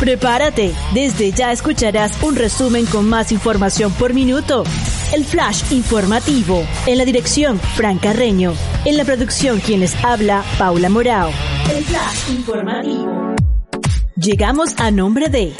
Prepárate, desde ya escucharás un resumen con más información por minuto. El flash informativo. En la dirección, Fran Carreño. En la producción, quienes habla, Paula Morao. El flash informativo. Llegamos a nombre de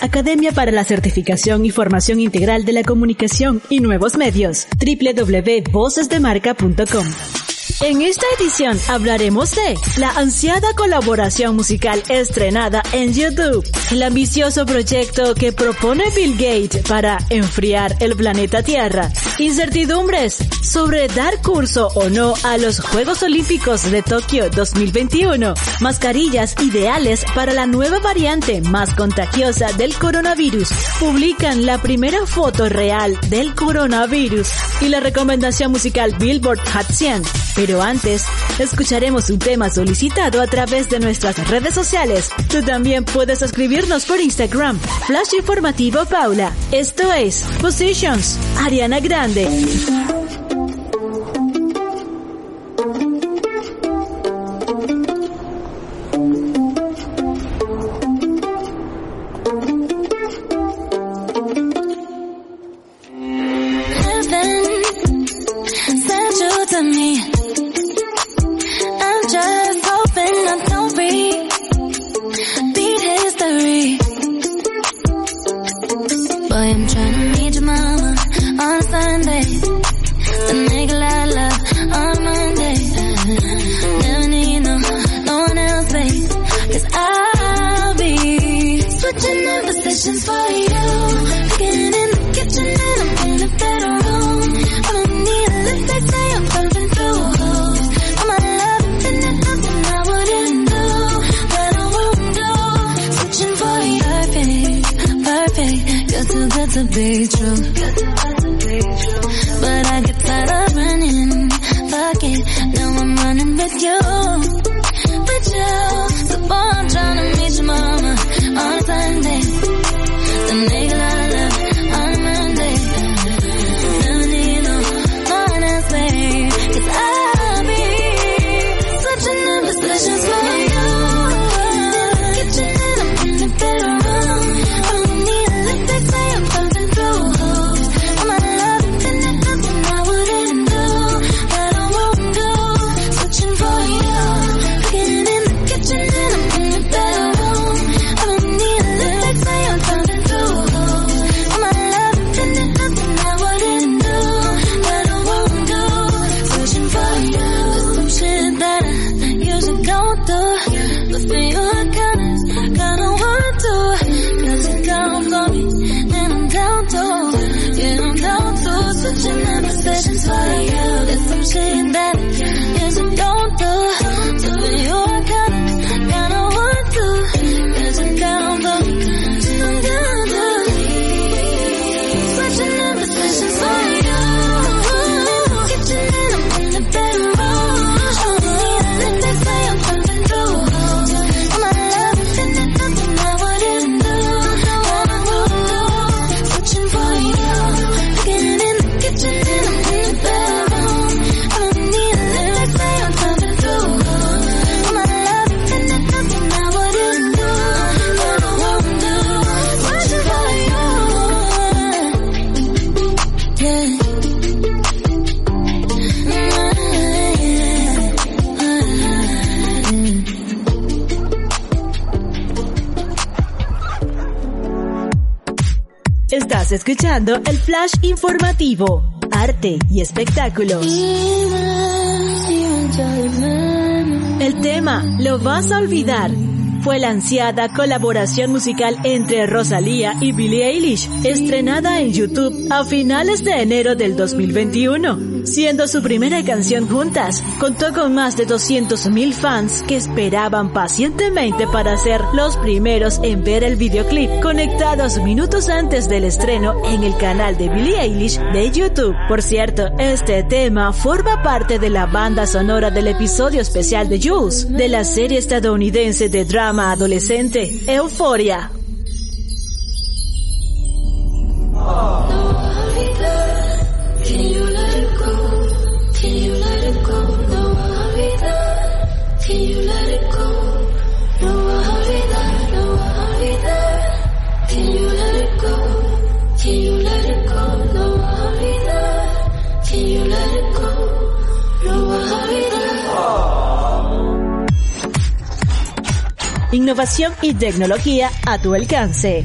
Academia para la Certificación y Formación Integral de la Comunicación y Nuevos Medios. www.vocesdemarca.com en esta edición hablaremos de la ansiada colaboración musical estrenada en YouTube, el ambicioso proyecto que propone Bill Gates para enfriar el planeta Tierra, incertidumbres sobre dar curso o no a los Juegos Olímpicos de Tokio 2021, mascarillas ideales para la nueva variante más contagiosa del coronavirus, publican la primera foto real del coronavirus y la recomendación musical Billboard Hot 100 pero antes, escucharemos un tema solicitado a través de nuestras redes sociales. Tú también puedes escribirnos por Instagram. Flash Informativo Paula. Esto es Positions. Ariana Grande. to be true. But I get tired of running. Fuck it, now I'm running with you. Escuchando el flash informativo, arte y espectáculos. El tema, lo vas a olvidar fue la ansiada colaboración musical entre Rosalía y Billie Eilish, estrenada en YouTube a finales de enero del 2021. Siendo su primera canción juntas, contó con más de 200.000 fans que esperaban pacientemente para ser los primeros en ver el videoclip, conectados minutos antes del estreno en el canal de Billie Eilish de YouTube. Por cierto, este tema forma parte de la banda sonora del episodio especial de Jules, de la serie estadounidense de drama adolescente, Euforia. Innovación y tecnología a tu alcance.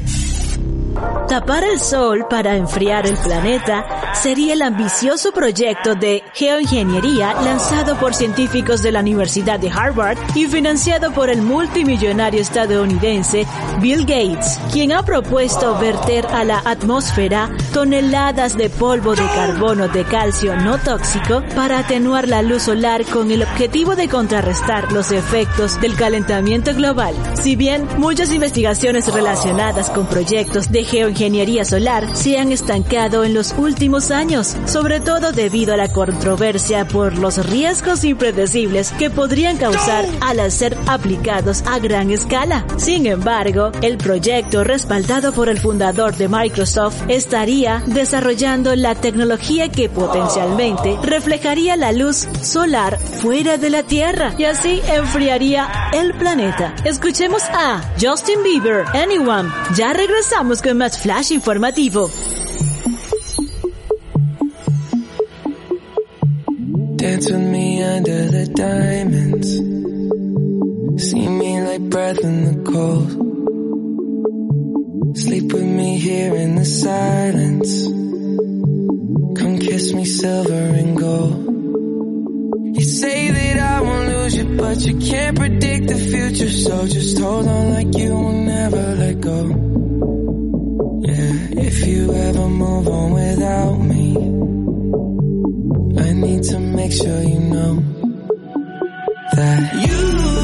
Tapar el sol para enfriar el planeta sería el ambicioso proyecto de geoingeniería lanzado por científicos de la Universidad de Harvard y financiado por el multimillonario estadounidense Bill Gates, quien ha propuesto verter a la atmósfera toneladas de polvo de carbono de calcio no tóxico para atenuar la luz solar con el objetivo de contrarrestar los efectos del calentamiento global. Si bien muchas investigaciones relacionadas con proyectos de geoingeniería solar se han estancado en los últimos años, sobre todo debido a la controversia por los riesgos impredecibles que podrían causar al ser aplicados a gran escala. Sin embargo, el proyecto respaldado por el fundador de Microsoft estaría desarrollando la tecnología que potencialmente reflejaría la luz solar fuera de la Tierra y así enfriaría el planeta. Escuchemos a Justin Bieber, Anyone. Ya regresamos con más flash informativo. Dance with me under the diamonds. See me like breath in the cold. Sleep with me here in the silence. Come kiss me silver and gold. You say that I won't lose you, but you can't predict the future. So just hold on like you will never let go. If you ever move on without me, I need to make sure you know that you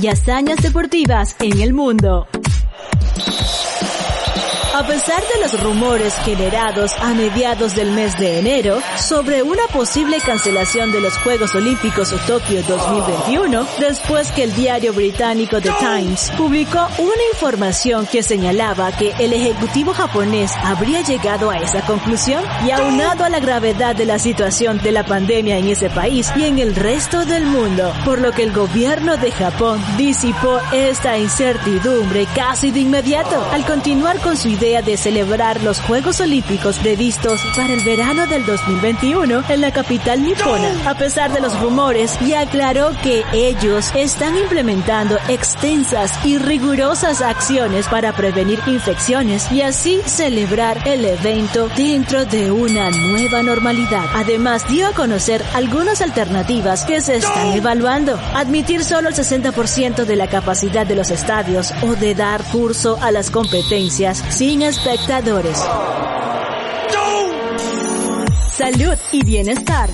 y hazañas deportivas en el mundo. A pesar de los rumores generados a mediados del mes de enero sobre una posible cancelación de los Juegos Olímpicos Tokio 2021, después que el diario británico The Times publicó una información que señalaba que el ejecutivo japonés habría llegado a esa conclusión y aunado a la gravedad de la situación de la pandemia en ese país y en el resto del mundo, por lo que el gobierno de Japón disipó esta incertidumbre casi de inmediato al continuar con su idea de celebrar los Juegos Olímpicos previstos para el verano del 2021 en la capital nipona, a pesar de los rumores, y aclaró que ellos están implementando extensas y rigurosas acciones para prevenir infecciones y así celebrar el evento dentro de una nueva normalidad. Además, dio a conocer algunas alternativas que se están evaluando. Admitir solo el 60% de la capacidad de los estadios o de dar curso a las competencias sin espectadores. Salud y bienestar.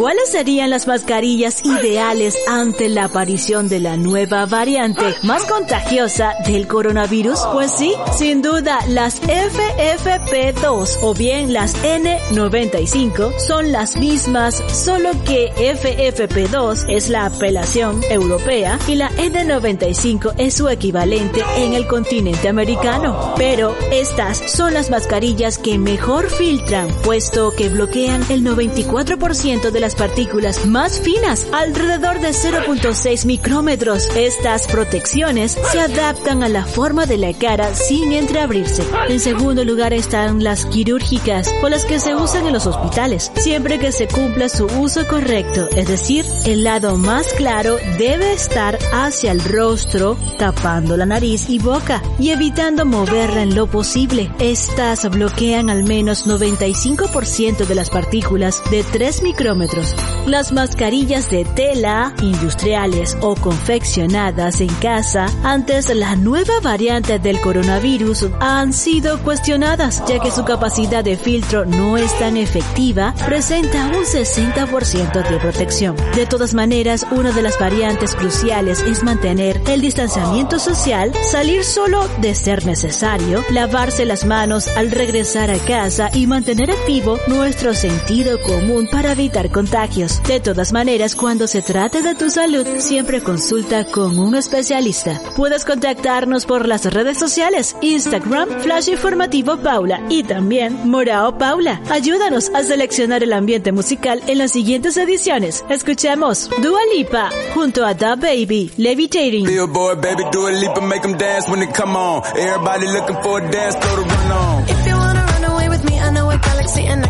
¿Cuáles serían las mascarillas ideales ante la aparición de la nueva variante más contagiosa del coronavirus? Pues sí, sin duda las FFP2 o bien las N95 son las mismas, solo que FFP2 es la apelación europea y la N95 es su equivalente en el continente americano. Pero estas son las mascarillas que mejor filtran, puesto que bloquean el 94% de las partículas más finas, alrededor de 0.6 micrómetros. Estas protecciones se adaptan a la forma de la cara sin entreabrirse. En segundo lugar están las quirúrgicas o las que se usan en los hospitales, siempre que se cumpla su uso correcto, es decir, el lado más claro debe estar hacia el rostro, tapando la nariz y boca y evitando moverla en lo posible. Estas bloquean al menos 95% de las partículas de 3 micrómetros las mascarillas de tela, industriales o confeccionadas en casa antes la nueva variante del coronavirus han sido cuestionadas, ya que su capacidad de filtro no es tan efectiva, presenta un 60% de protección. De todas maneras, una de las variantes cruciales es mantener el distanciamiento social, salir solo de ser necesario, lavarse las manos al regresar a casa y mantener activo nuestro sentido común para evitar contagios de todas maneras, cuando se trate de tu salud, siempre consulta con un especialista. Puedes contactarnos por las redes sociales, Instagram, Flash Informativo Paula y también Morao Paula. Ayúdanos a seleccionar el ambiente musical en las siguientes ediciones. Escuchemos Dua Lipa junto a Da Baby, Levitating. Billboard, baby, Dua Lipa, make them dance when they come on. Everybody looking for a dance, throw the run on. If you wanna run away with me, I know a galaxy and I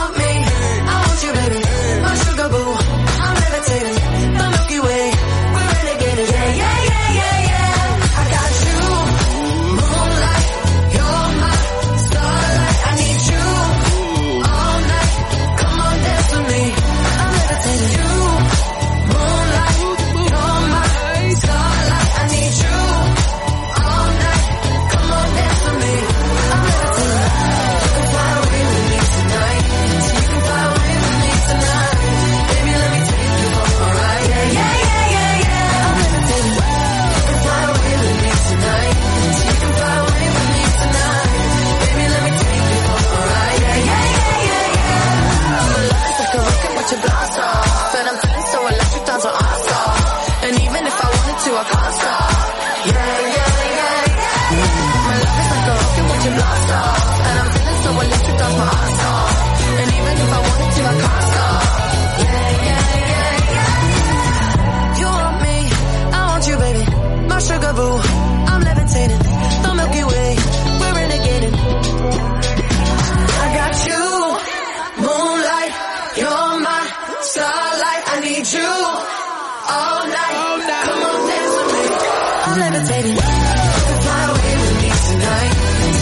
I'm levitating. You can fly away with me tonight.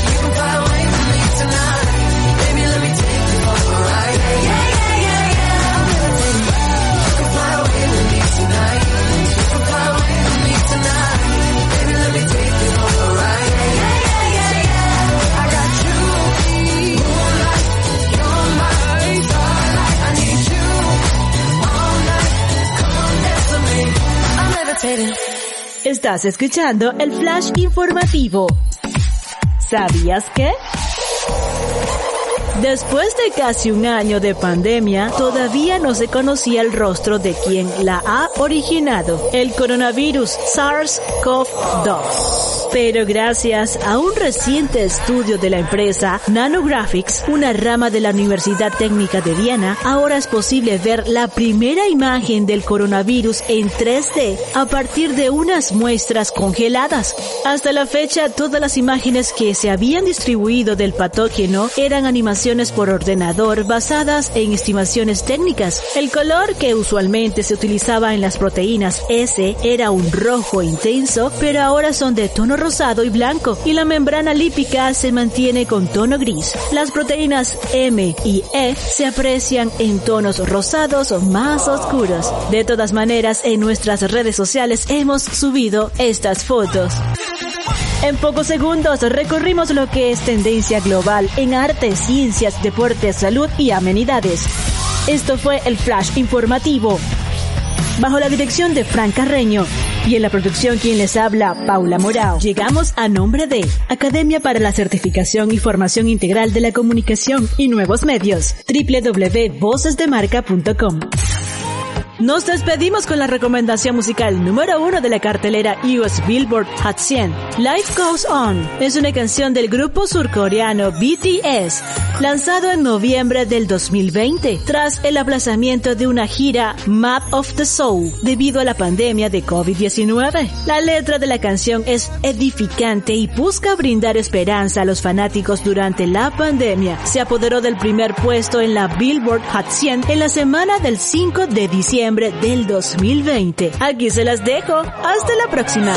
You can fly away with me tonight. Baby, let me take you a ride. Yeah, yeah, yeah, yeah, yeah. I'm levitating. You can fly away with me tonight. You can fly away with me tonight. Baby, let me take you a ride. Yeah, yeah, yeah, yeah, yeah. I got you. Moonlight, you're my starlight. I need you all night. Come dance with me. I'm levitating. Estás escuchando el flash informativo. ¿Sabías que? Después de casi un año de pandemia, todavía no se conocía el rostro de quien la ha originado, el coronavirus SARS-CoV-2. Pero gracias a un reciente estudio de la empresa Nanographics, una rama de la Universidad Técnica de Viena, ahora es posible ver la primera imagen del coronavirus en 3D a partir de unas muestras congeladas. Hasta la fecha, todas las imágenes que se habían distribuido del patógeno eran animaciones por ordenador basadas en estimaciones técnicas. El color que usualmente se utilizaba en las proteínas S era un rojo intenso, pero ahora son de tono rosado y blanco y la membrana lípica se mantiene con tono gris. Las proteínas M y E se aprecian en tonos rosados o más oscuros. De todas maneras, en nuestras redes sociales hemos subido estas fotos. En pocos segundos recorrimos lo que es tendencia global en arte, ciencias, deportes, salud y amenidades. Esto fue el Flash Informativo. Bajo la dirección de Fran Carreño, y en la producción quien les habla, Paula Morao. Llegamos a nombre de Academia para la Certificación y Formación Integral de la Comunicación y Nuevos Medios, www.vocesdemarca.com. Nos despedimos con la recomendación musical número uno de la cartelera US Billboard Hot 100. Life Goes On es una canción del grupo surcoreano BTS, lanzado en noviembre del 2020, tras el aplazamiento de una gira Map of the Soul debido a la pandemia de COVID-19. La letra de la canción es edificante y busca brindar esperanza a los fanáticos durante la pandemia. Se apoderó del primer puesto en la Billboard Hot 100 en la semana del 5 de diciembre del 2020. Aquí se las dejo. Hasta la próxima.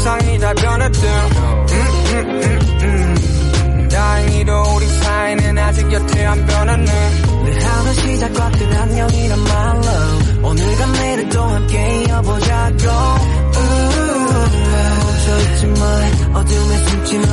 세상이 다 변했대 음, 음, 음, 다행히도 우리 사이는 아직 여태 안 변했네 늘 하루 시작과 끝 안녕이란 말로 오늘과 내일을 또 함께 이어보자고 멈춰있지 마 어둠에 숨지 마